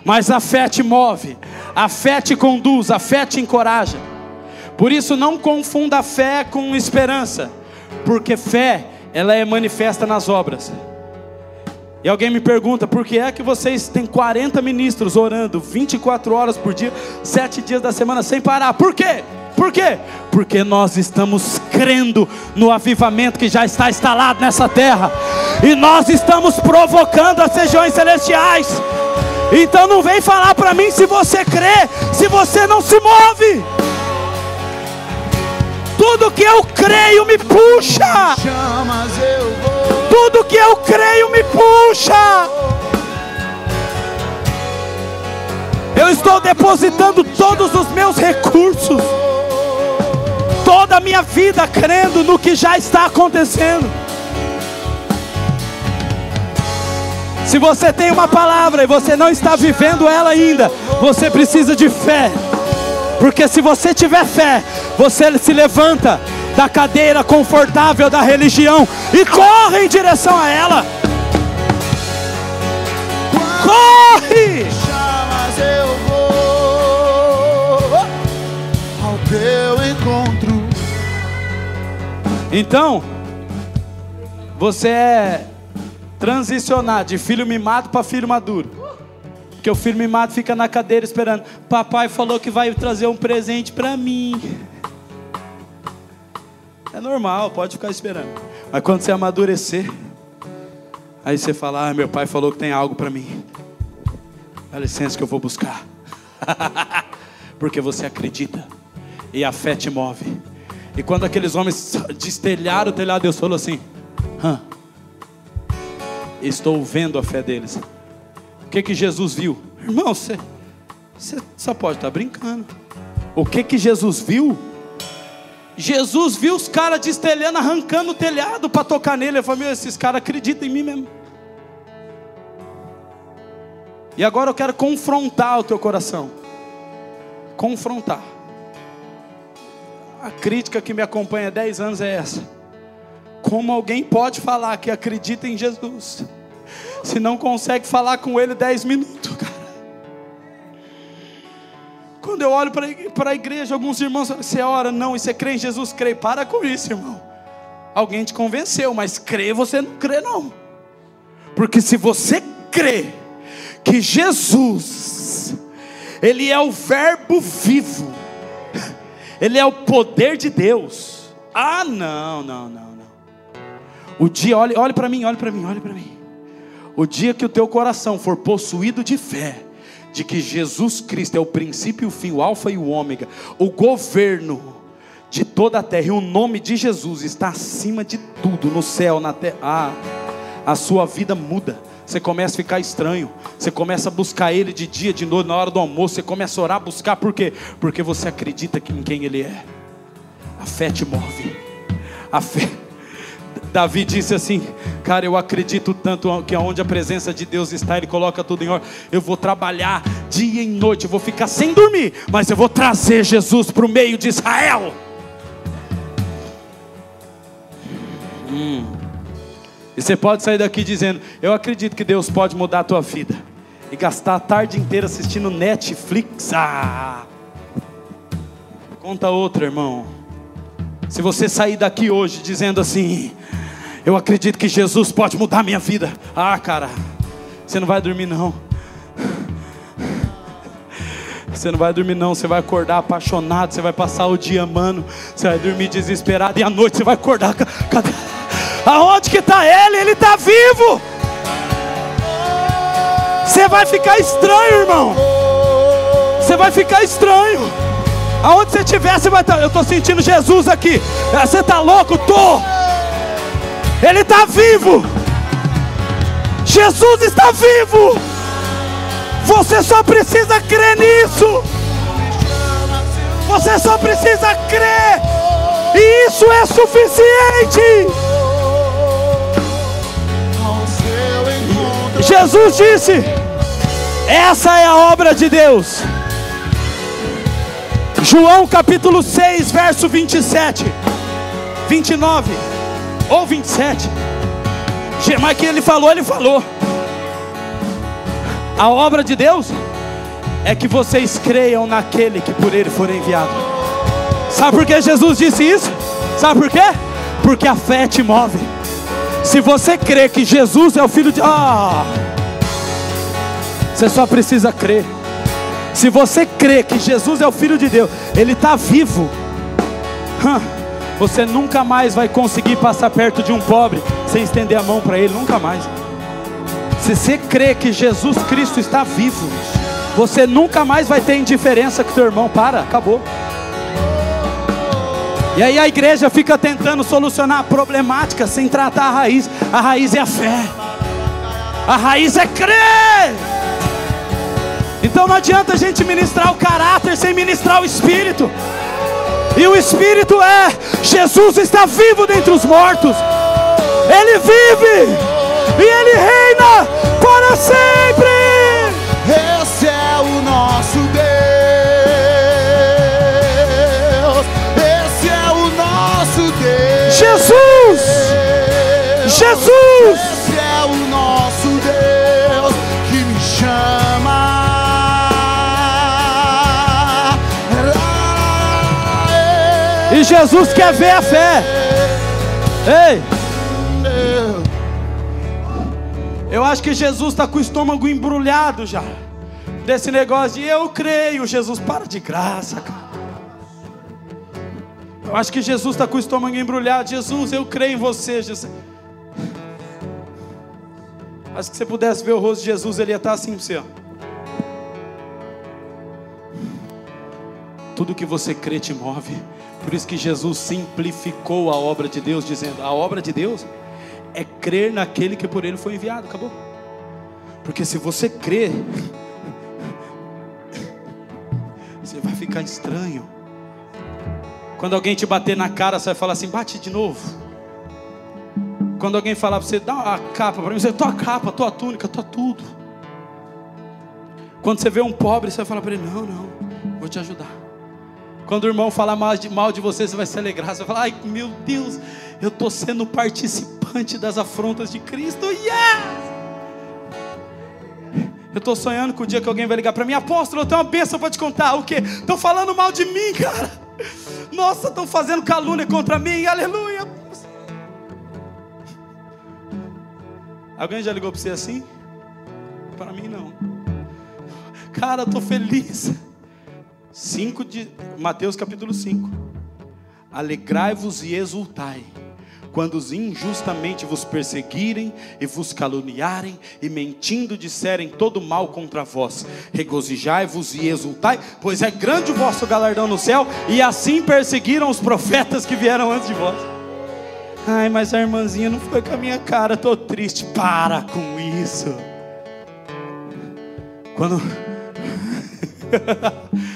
mas a fé te move, a fé te conduz, a fé te encoraja. Por isso, não confunda a fé com esperança, porque fé, ela é manifesta nas obras. E alguém me pergunta, por que é que vocês têm 40 ministros orando 24 horas por dia, 7 dias da semana sem parar? Por quê? Por quê? Porque nós estamos crendo no avivamento que já está instalado nessa terra. E nós estamos provocando as regiões celestiais. Então não vem falar para mim se você crê, se você não se move. Tudo que eu creio me puxa. Tudo que eu creio me puxa. Eu estou depositando todos os meus recursos, toda a minha vida crendo no que já está acontecendo. Se você tem uma palavra e você não está vivendo ela ainda, você precisa de fé. Porque se você tiver fé, você se levanta da cadeira confortável da religião e corre em direção a ela. Corre! Chamas eu vou ao teu encontro. Então, você é transicionar de filho mimado para filho maduro. Porque o filho mimado fica na cadeira esperando. Papai falou que vai trazer um presente para mim. É normal, pode ficar esperando. Mas quando você amadurecer, aí você fala: ah, meu pai falou que tem algo para mim. Dá licença que eu vou buscar. Porque você acredita. E a fé te move. E quando aqueles homens destelharam o telhado, Deus falou assim: Hã? Estou vendo a fé deles. O que que Jesus viu? Irmão, você, você só pode estar brincando. O que que Jesus viu? Jesus viu os caras destelhando, arrancando o telhado para tocar nele. Ele falou: Meu, esses caras acreditam em mim mesmo. E agora eu quero confrontar o teu coração. Confrontar. A crítica que me acompanha há 10 anos é essa. Como alguém pode falar que acredita em Jesus, se não consegue falar com Ele 10 minutos, cara? Quando eu olho para a igreja, alguns irmãos falam, você ora, não, e você crê em Jesus, crê. Para com isso, irmão. Alguém te convenceu, mas crê você não crê, não. Porque se você crê que Jesus, Ele é o Verbo vivo, Ele é o poder de Deus. Ah, não, não, não. O dia, olhe, olhe para mim, olhe para mim, olhe para mim. O dia que o teu coração for possuído de fé, de que Jesus Cristo é o princípio e o fim, o alfa e o ômega, o governo de toda a terra, e o nome de Jesus está acima de tudo, no céu, na terra. Ah, a sua vida muda. Você começa a ficar estranho. Você começa a buscar Ele de dia, de noite, na hora do almoço. Você começa a orar, buscar. Por quê? Porque você acredita em quem Ele é. A fé te move. A fé. Davi disse assim: Cara, eu acredito tanto que onde a presença de Deus está, Ele coloca tudo em ordem. Eu vou trabalhar dia e noite, eu vou ficar sem dormir, mas eu vou trazer Jesus para o meio de Israel. Hum. E você pode sair daqui dizendo: Eu acredito que Deus pode mudar a tua vida. E gastar a tarde inteira assistindo Netflix. Ah! Conta outra, irmão. Se você sair daqui hoje dizendo assim: Eu acredito que Jesus pode mudar a minha vida. Ah, cara, você não vai dormir não. Você não vai dormir não, você vai acordar apaixonado, você vai passar o dia amando, você vai dormir desesperado e à noite você vai acordar. Cadê? Aonde que está ele? Ele está vivo. Você vai ficar estranho, irmão. Você vai ficar estranho. Aonde você estiver, você vai estar. Tá, eu estou sentindo Jesus aqui. Ah, você está louco? Tô. Ele está vivo. Jesus está vivo. Você só precisa crer nisso. Você só precisa crer. E isso é suficiente. Jesus disse: Essa é a obra de Deus. João capítulo 6, verso 27, 29 ou 27. Mas que ele falou, ele falou. A obra de Deus é que vocês creiam naquele que por ele for enviado. Sabe por que Jesus disse isso? Sabe por quê? Porque a fé te move. Se você crê que Jesus é o filho de ah, você só precisa crer. Se você crê que Jesus é o filho de Deus, ele está vivo. Você nunca mais vai conseguir passar perto de um pobre sem estender a mão para ele, nunca mais. Se você crê que Jesus Cristo está vivo, você nunca mais vai ter indiferença com teu irmão. Para, acabou. E aí a igreja fica tentando solucionar a problemática sem tratar a raiz. A raiz é a fé. A raiz é crer. Então não adianta a gente ministrar o caráter sem ministrar o espírito. E o espírito é: Jesus está vivo dentre os mortos. Ele vive e ele reina para sempre. Jesus quer ver a fé. Ei! Eu acho que Jesus está com o estômago embrulhado já. Desse negócio de eu creio. Jesus, para de graça, cara. Eu acho que Jesus está com o estômago embrulhado. Jesus, eu creio em você, Jesus. Acho que se você pudesse ver o rosto de Jesus, ele ia estar assim para você. Ó. Tudo que você crê te move. Por isso que Jesus simplificou a obra de Deus, dizendo: a obra de Deus é crer naquele que por ele foi enviado. Acabou. Porque se você crer, você vai ficar estranho. Quando alguém te bater na cara, você vai falar assim: bate de novo. Quando alguém falar para você, dá a capa para mim, você tua capa, tua túnica, tua tudo. Quando você vê um pobre, você vai falar para ele: Não, não, vou te ajudar. Quando o irmão falar mal de, mal de você, você vai se alegrar. Você vai falar: Ai, meu Deus, eu estou sendo participante das afrontas de Cristo. Yes! Eu estou sonhando com o dia que alguém vai ligar para mim, apóstolo, eu tenho uma bênção para te contar. O que? Estão falando mal de mim, cara. Nossa, estão fazendo calúnia contra mim, aleluia. Alguém já ligou para você assim? Para mim não. Cara, estou feliz. 5 de Mateus capítulo 5. Alegrai-vos e exultai quando os injustamente vos perseguirem e vos caluniarem e mentindo disserem todo mal contra vós, regozijai-vos e exultai, pois é grande o vosso galardão no céu, e assim perseguiram os profetas que vieram antes de vós. Ai, mas a irmãzinha não foi com a minha cara, estou triste. Para com isso. Quando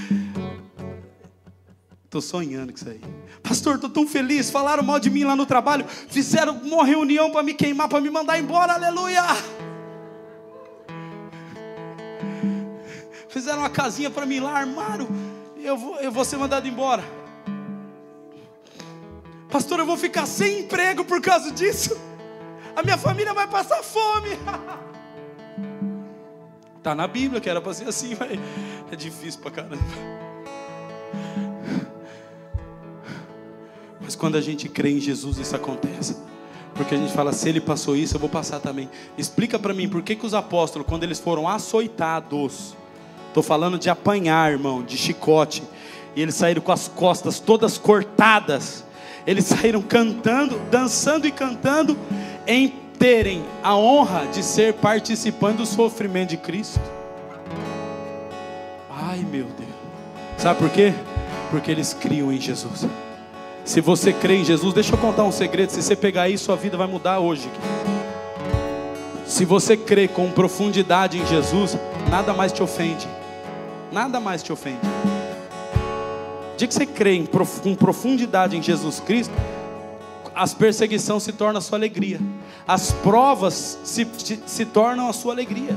Estou sonhando com isso aí. Pastor, estou tão feliz. Falaram mal de mim lá no trabalho. Fizeram uma reunião para me queimar, para me mandar embora. Aleluia. Fizeram uma casinha para mim lá, armaram. Eu vou, eu vou ser mandado embora. Pastor, eu vou ficar sem emprego por causa disso. A minha família vai passar fome. Está na Bíblia que era para ser assim, mas é difícil para caramba. Mas quando a gente crê em Jesus, isso acontece. Porque a gente fala, se ele passou isso, eu vou passar também. Explica para mim, por que, que os apóstolos, quando eles foram açoitados, estou falando de apanhar, irmão, de chicote, e eles saíram com as costas todas cortadas, eles saíram cantando, dançando e cantando, em terem a honra de ser participando do sofrimento de Cristo. Ai meu Deus, sabe por quê? Porque eles criam em Jesus. Se você crê em Jesus, deixa eu contar um segredo. Se você pegar isso, sua vida vai mudar hoje. Se você crê com profundidade em Jesus, nada mais te ofende. Nada mais te ofende. dia que você crê em, com profundidade em Jesus Cristo, as perseguições se tornam a sua alegria. As provas se, se, se tornam a sua alegria.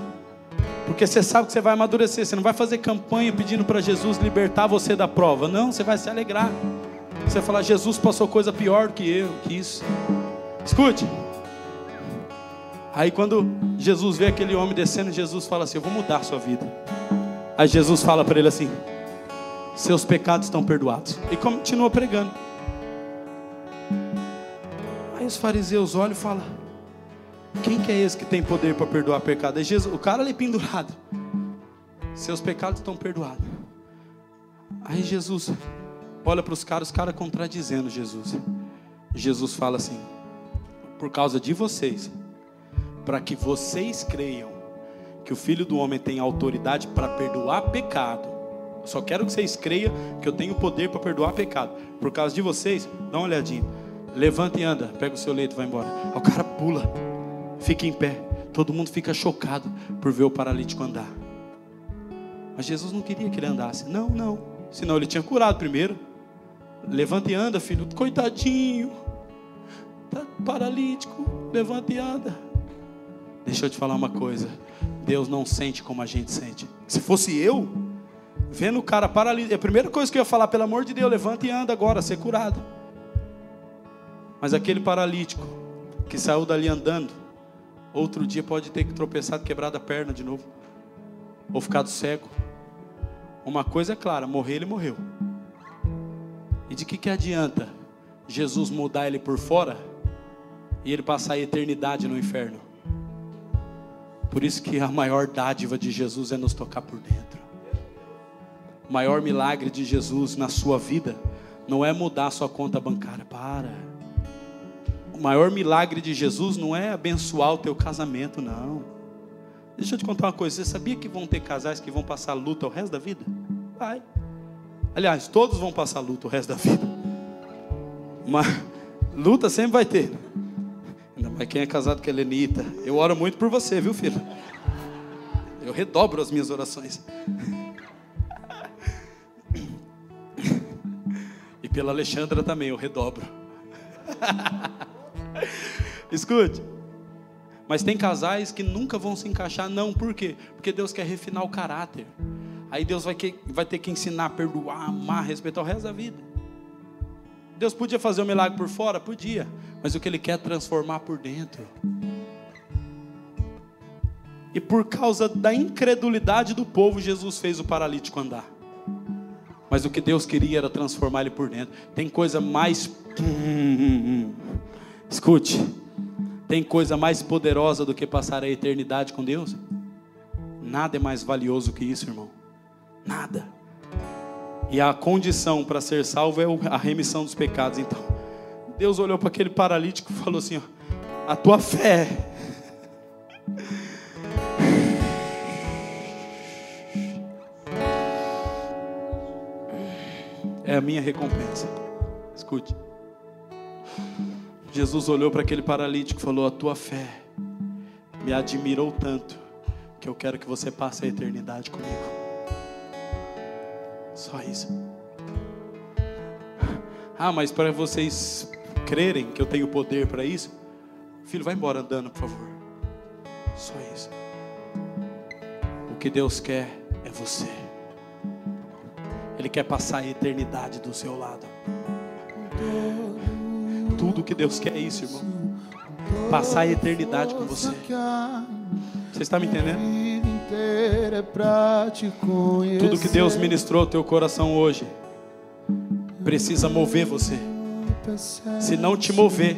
Porque você sabe que você vai amadurecer. Você não vai fazer campanha pedindo para Jesus libertar você da prova. Não, você vai se alegrar. Você falar, Jesus passou coisa pior do que eu, que isso. Escute. Aí quando Jesus vê aquele homem descendo, Jesus fala assim: Eu vou mudar a sua vida. Aí Jesus fala para ele assim: Seus pecados estão perdoados. E continua pregando. Aí os fariseus olham e falam: Quem que é esse que tem poder para perdoar pecado? É Jesus, o cara ali pendurado. Seus pecados estão perdoados. Aí Jesus olha para os caras, os caras contradizendo Jesus. Jesus fala assim: por causa de vocês, para que vocês creiam que o Filho do Homem tem autoridade para perdoar pecado. só quero que vocês creiam que eu tenho poder para perdoar pecado. Por causa de vocês, dá uma olhadinha. Levanta e anda, pega o seu leito e vai embora. o cara pula, fica em pé. Todo mundo fica chocado por ver o paralítico andar. Mas Jesus não queria que ele andasse. Não, não. Senão ele tinha curado primeiro. Levanta e anda, filho. Coitadinho. Está paralítico. Levanta e anda. Deixa eu te falar uma coisa. Deus não sente como a gente sente. Se fosse eu, vendo o cara paralítico, a primeira coisa que eu ia falar, pelo amor de Deus, levanta e anda agora, ser curado. Mas aquele paralítico que saiu dali andando, outro dia pode ter que tropeçado, quebrado a perna de novo, ou ficado cego. Uma coisa é clara: morrer, ele morreu. E de que, que adianta Jesus mudar ele por fora e ele passar a eternidade no inferno? Por isso que a maior dádiva de Jesus é nos tocar por dentro. O maior milagre de Jesus na sua vida não é mudar a sua conta bancária. Para. O maior milagre de Jesus não é abençoar o teu casamento, não. Deixa eu te contar uma coisa. Você sabia que vão ter casais que vão passar luta o resto da vida? Vai. Aliás, todos vão passar luta o resto da vida. Mas luta sempre vai ter. Ainda mais quem é casado com a Helenita. Eu oro muito por você, viu, filho? Eu redobro as minhas orações. E pela Alexandra também eu redobro. Escute. Mas tem casais que nunca vão se encaixar, não, por quê? Porque Deus quer refinar o caráter. Aí Deus vai, que, vai ter que ensinar a perdoar, amar, respeitar o resto da vida. Deus podia fazer um milagre por fora? Podia. Mas o que Ele quer é transformar por dentro. E por causa da incredulidade do povo, Jesus fez o paralítico andar. Mas o que Deus queria era transformar ele por dentro. Tem coisa mais. Escute. Tem coisa mais poderosa do que passar a eternidade com Deus? Nada é mais valioso que isso, irmão. Nada. E a condição para ser salvo é a remissão dos pecados. Então, Deus olhou para aquele paralítico e falou assim: ó, A tua fé. É a minha recompensa. Escute. Jesus olhou para aquele paralítico e falou: A tua fé me admirou tanto que eu quero que você passe a eternidade comigo. Só isso. Ah, mas para vocês crerem que eu tenho poder para isso, filho, vai embora andando, por favor. Só isso. O que Deus quer é você. Ele quer passar a eternidade do seu lado. Tudo que Deus quer é isso, irmão. Passar a eternidade com você. Você está me entendendo? Tudo que Deus ministrou ao teu coração hoje precisa mover você. Se não te mover,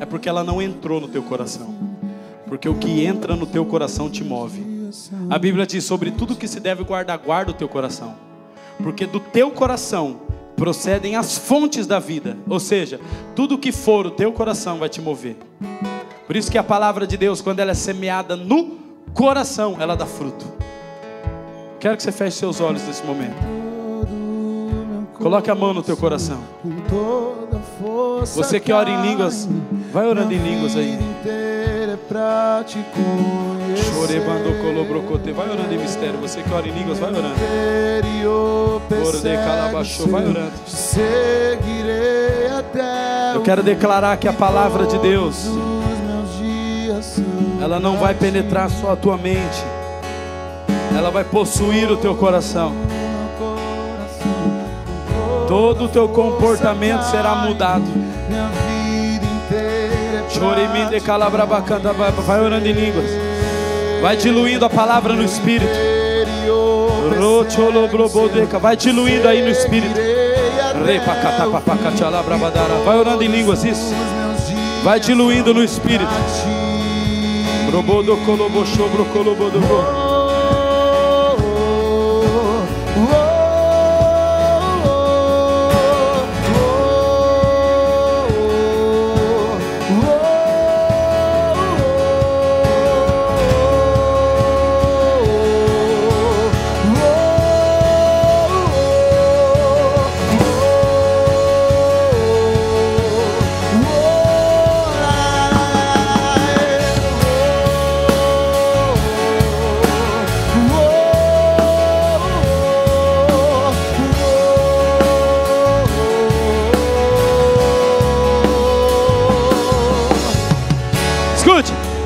é porque ela não entrou no teu coração. Porque o que entra no teu coração te move. A Bíblia diz sobre tudo que se deve guardar, guarda o teu coração. Porque do teu coração procedem as fontes da vida. Ou seja, tudo que for o teu coração vai te mover. Por isso que a palavra de Deus, quando ela é semeada no coração, ela dá fruto. Quero que você feche seus olhos nesse momento. Coloque a mão no teu coração. Você que ora em línguas, vai orando em línguas aí. Chorebando colobrocote, vai orando em mistério. Você que ora em línguas, vai orando. Calabachou, vai orando. Eu quero declarar que a palavra de Deus, ela não vai penetrar só a tua mente, ela vai possuir o teu coração. Todo o teu comportamento será mudado. Choriminde calabrabacanda, vai orando em línguas. Vai diluindo a palavra no espírito. Vai diluindo aí no espírito. Vai orando em línguas, isso. Vai diluindo no espírito. Robodo colobo, chobro colobo do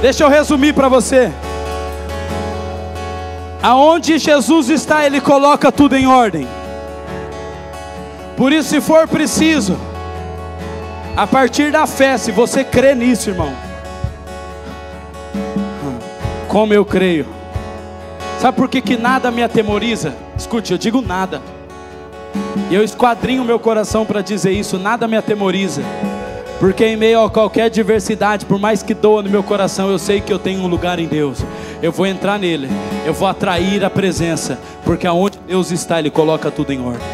Deixa eu resumir para você. Aonde Jesus está, Ele coloca tudo em ordem. Por isso, se for preciso, a partir da fé, se você crê nisso, irmão, como eu creio, sabe por que, que nada me atemoriza? Escute, eu digo nada, e eu esquadrinho meu coração para dizer isso: nada me atemoriza porque em meio a qualquer adversidade, por mais que doa no meu coração, eu sei que eu tenho um lugar em Deus. Eu vou entrar nele, eu vou atrair a presença, porque aonde Deus está, Ele coloca tudo em ordem.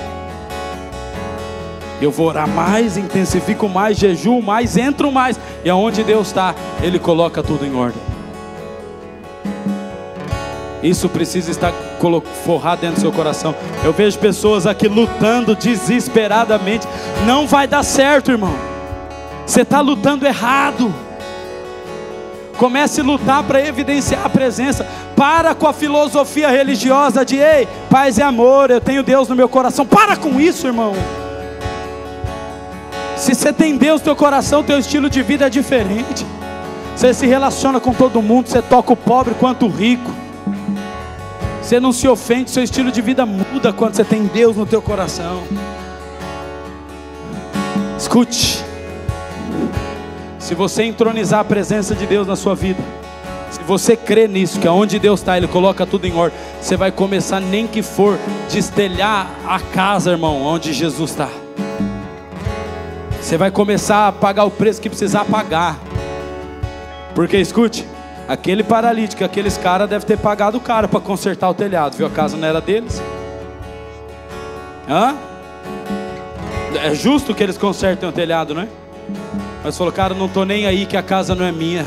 Eu vou orar mais, intensifico mais, jejuo mais, entro mais, e aonde Deus está, Ele coloca tudo em ordem. Isso precisa estar forrado dentro do seu coração. Eu vejo pessoas aqui lutando desesperadamente. Não vai dar certo, irmão. Você está lutando errado. Comece a lutar para evidenciar a presença. Para com a filosofia religiosa de ei, paz e amor, eu tenho Deus no meu coração. Para com isso, irmão. Se você tem Deus no teu coração, teu estilo de vida é diferente. Você se relaciona com todo mundo, você toca o pobre quanto o rico. Você não se ofende, seu estilo de vida muda quando você tem Deus no teu coração. Escute. Se você entronizar a presença de Deus na sua vida, se você crê nisso, que aonde Deus está, Ele coloca tudo em ordem, você vai começar, nem que for, destelhar a casa, irmão, onde Jesus está. Você vai começar a pagar o preço que precisar pagar. Porque escute, aquele paralítico, aqueles caras devem ter pagado caro para consertar o telhado, viu? A casa não era deles. Hã? É justo que eles consertem o telhado, não é? Mas falou, cara, não estou nem aí que a casa não é minha.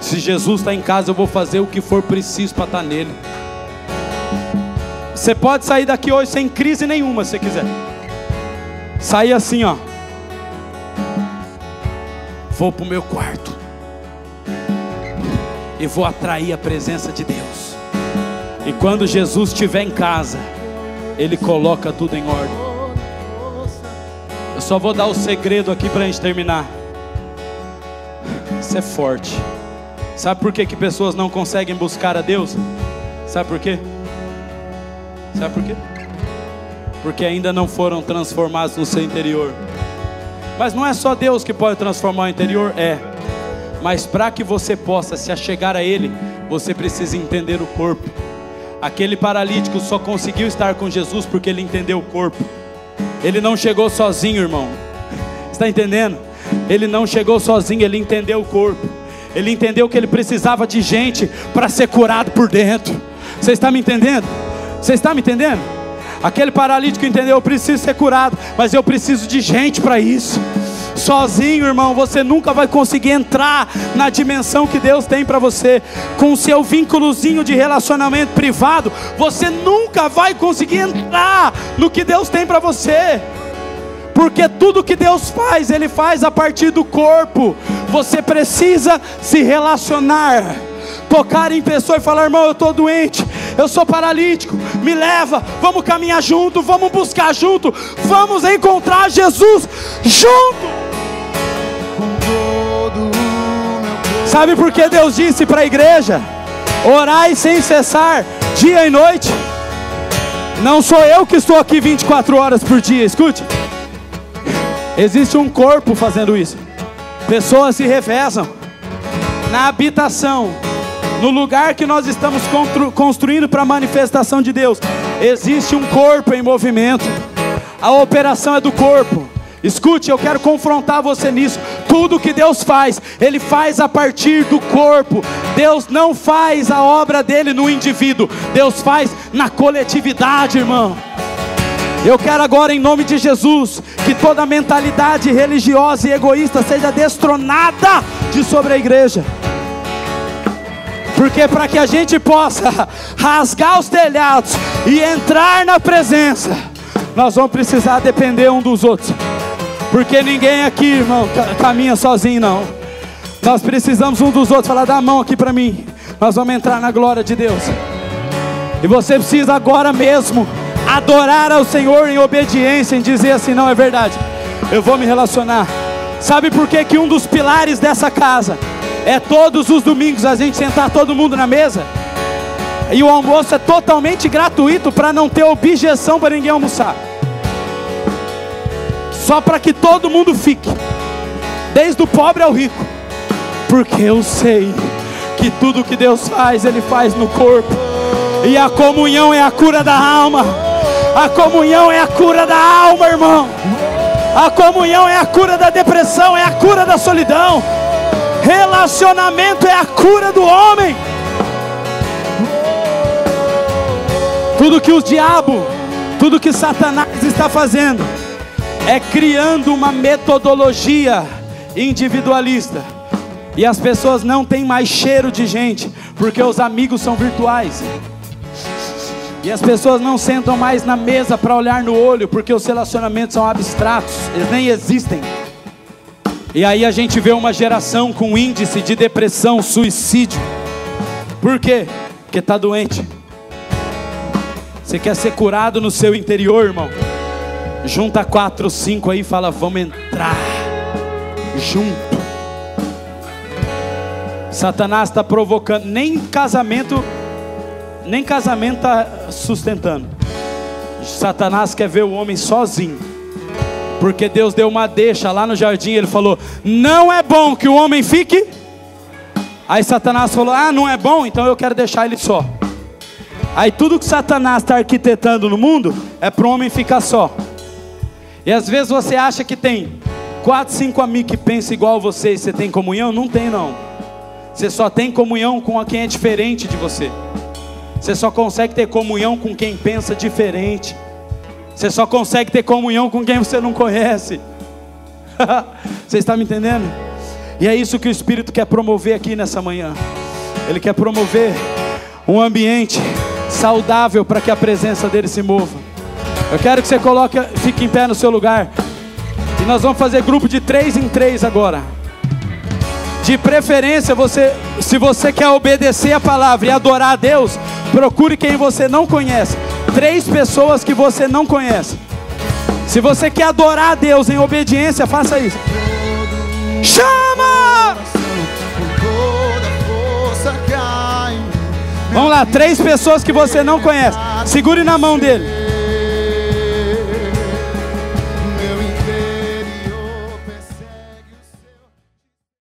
Se Jesus está em casa, eu vou fazer o que for preciso para estar tá nele. Você pode sair daqui hoje sem crise nenhuma, se quiser. Sair assim, ó. Vou para o meu quarto. E vou atrair a presença de Deus. E quando Jesus estiver em casa, Ele coloca tudo em ordem. Eu só vou dar o segredo aqui para a gente terminar. Isso é forte. Sabe por que, que pessoas não conseguem buscar a Deus? Sabe por quê? Sabe por quê? Porque ainda não foram transformados no seu interior. Mas não é só Deus que pode transformar o interior, é. Mas para que você possa se achegar a Ele, você precisa entender o corpo. Aquele paralítico só conseguiu estar com Jesus porque ele entendeu o corpo. Ele não chegou sozinho, irmão. Está entendendo? Ele não chegou sozinho, ele entendeu o corpo. Ele entendeu que ele precisava de gente para ser curado por dentro. Você está me entendendo? Você está me entendendo? Aquele paralítico entendeu, eu preciso ser curado, mas eu preciso de gente para isso. Sozinho, irmão, você nunca vai conseguir entrar na dimensão que Deus tem para você. Com o seu vínculozinho de relacionamento privado, você nunca vai conseguir entrar no que Deus tem para você porque tudo que Deus faz, Ele faz a partir do corpo. Você precisa se relacionar, tocar em pessoa e falar: irmão, eu estou doente, eu sou paralítico, me leva, vamos caminhar junto, vamos buscar junto, vamos encontrar Jesus junto. Sabe por que Deus disse para a igreja: orai sem cessar, dia e noite? Não sou eu que estou aqui 24 horas por dia, escute. Existe um corpo fazendo isso. Pessoas se revezam na habitação, no lugar que nós estamos construindo para a manifestação de Deus. Existe um corpo em movimento. A operação é do corpo. Escute, eu quero confrontar você nisso. Tudo que Deus faz, Ele faz a partir do corpo. Deus não faz a obra dele no indivíduo, Deus faz na coletividade, irmão. Eu quero agora, em nome de Jesus, que toda mentalidade religiosa e egoísta seja destronada de sobre a igreja. Porque para que a gente possa rasgar os telhados e entrar na presença, nós vamos precisar depender um dos outros. Porque ninguém aqui, irmão, caminha sozinho, não. Nós precisamos um dos outros. Falar, dá a mão aqui para mim. Nós vamos entrar na glória de Deus. E você precisa agora mesmo adorar ao Senhor em obediência, em dizer assim: não é verdade, eu vou me relacionar. Sabe por que, que um dos pilares dessa casa é todos os domingos a gente sentar todo mundo na mesa? E o almoço é totalmente gratuito para não ter objeção para ninguém almoçar. Só para que todo mundo fique, desde o pobre ao rico, porque eu sei que tudo que Deus faz, Ele faz no corpo, e a comunhão é a cura da alma. A comunhão é a cura da alma, irmão. A comunhão é a cura da depressão, é a cura da solidão. Relacionamento é a cura do homem. Tudo que o diabo, tudo que Satanás está fazendo, é criando uma metodologia individualista. E as pessoas não têm mais cheiro de gente, porque os amigos são virtuais. E as pessoas não sentam mais na mesa para olhar no olho, porque os relacionamentos são abstratos, eles nem existem. E aí a gente vê uma geração com índice de depressão, suicídio. Por quê? Porque está doente. Você quer ser curado no seu interior, irmão? Junta quatro, cinco aí e fala: vamos entrar junto. Satanás está provocando, nem casamento, nem casamento está sustentando. Satanás quer ver o homem sozinho. Porque Deus deu uma deixa lá no jardim, ele falou: "Não é bom que o homem fique". Aí Satanás falou: "Ah, não é bom, então eu quero deixar ele só". Aí tudo que Satanás está arquitetando no mundo é para o homem ficar só. E às vezes você acha que tem quatro, cinco amigos que pensam igual a você e você tem comunhão? Não tem não. Você só tem comunhão com quem é diferente de você. Você só consegue ter comunhão com quem pensa diferente. Você só consegue ter comunhão com quem você não conhece. você está me entendendo? E é isso que o Espírito quer promover aqui nessa manhã. Ele quer promover um ambiente saudável para que a presença dele se mova. Eu quero que você coloque, fique em pé no seu lugar. E nós vamos fazer grupo de três em três agora. De preferência, você, se você quer obedecer a palavra e adorar a Deus, procure quem você não conhece. Três pessoas que você não conhece. Se você quer adorar a Deus em obediência, faça isso. Chama! Vamos lá, três pessoas que você não conhece. Segure na mão dele.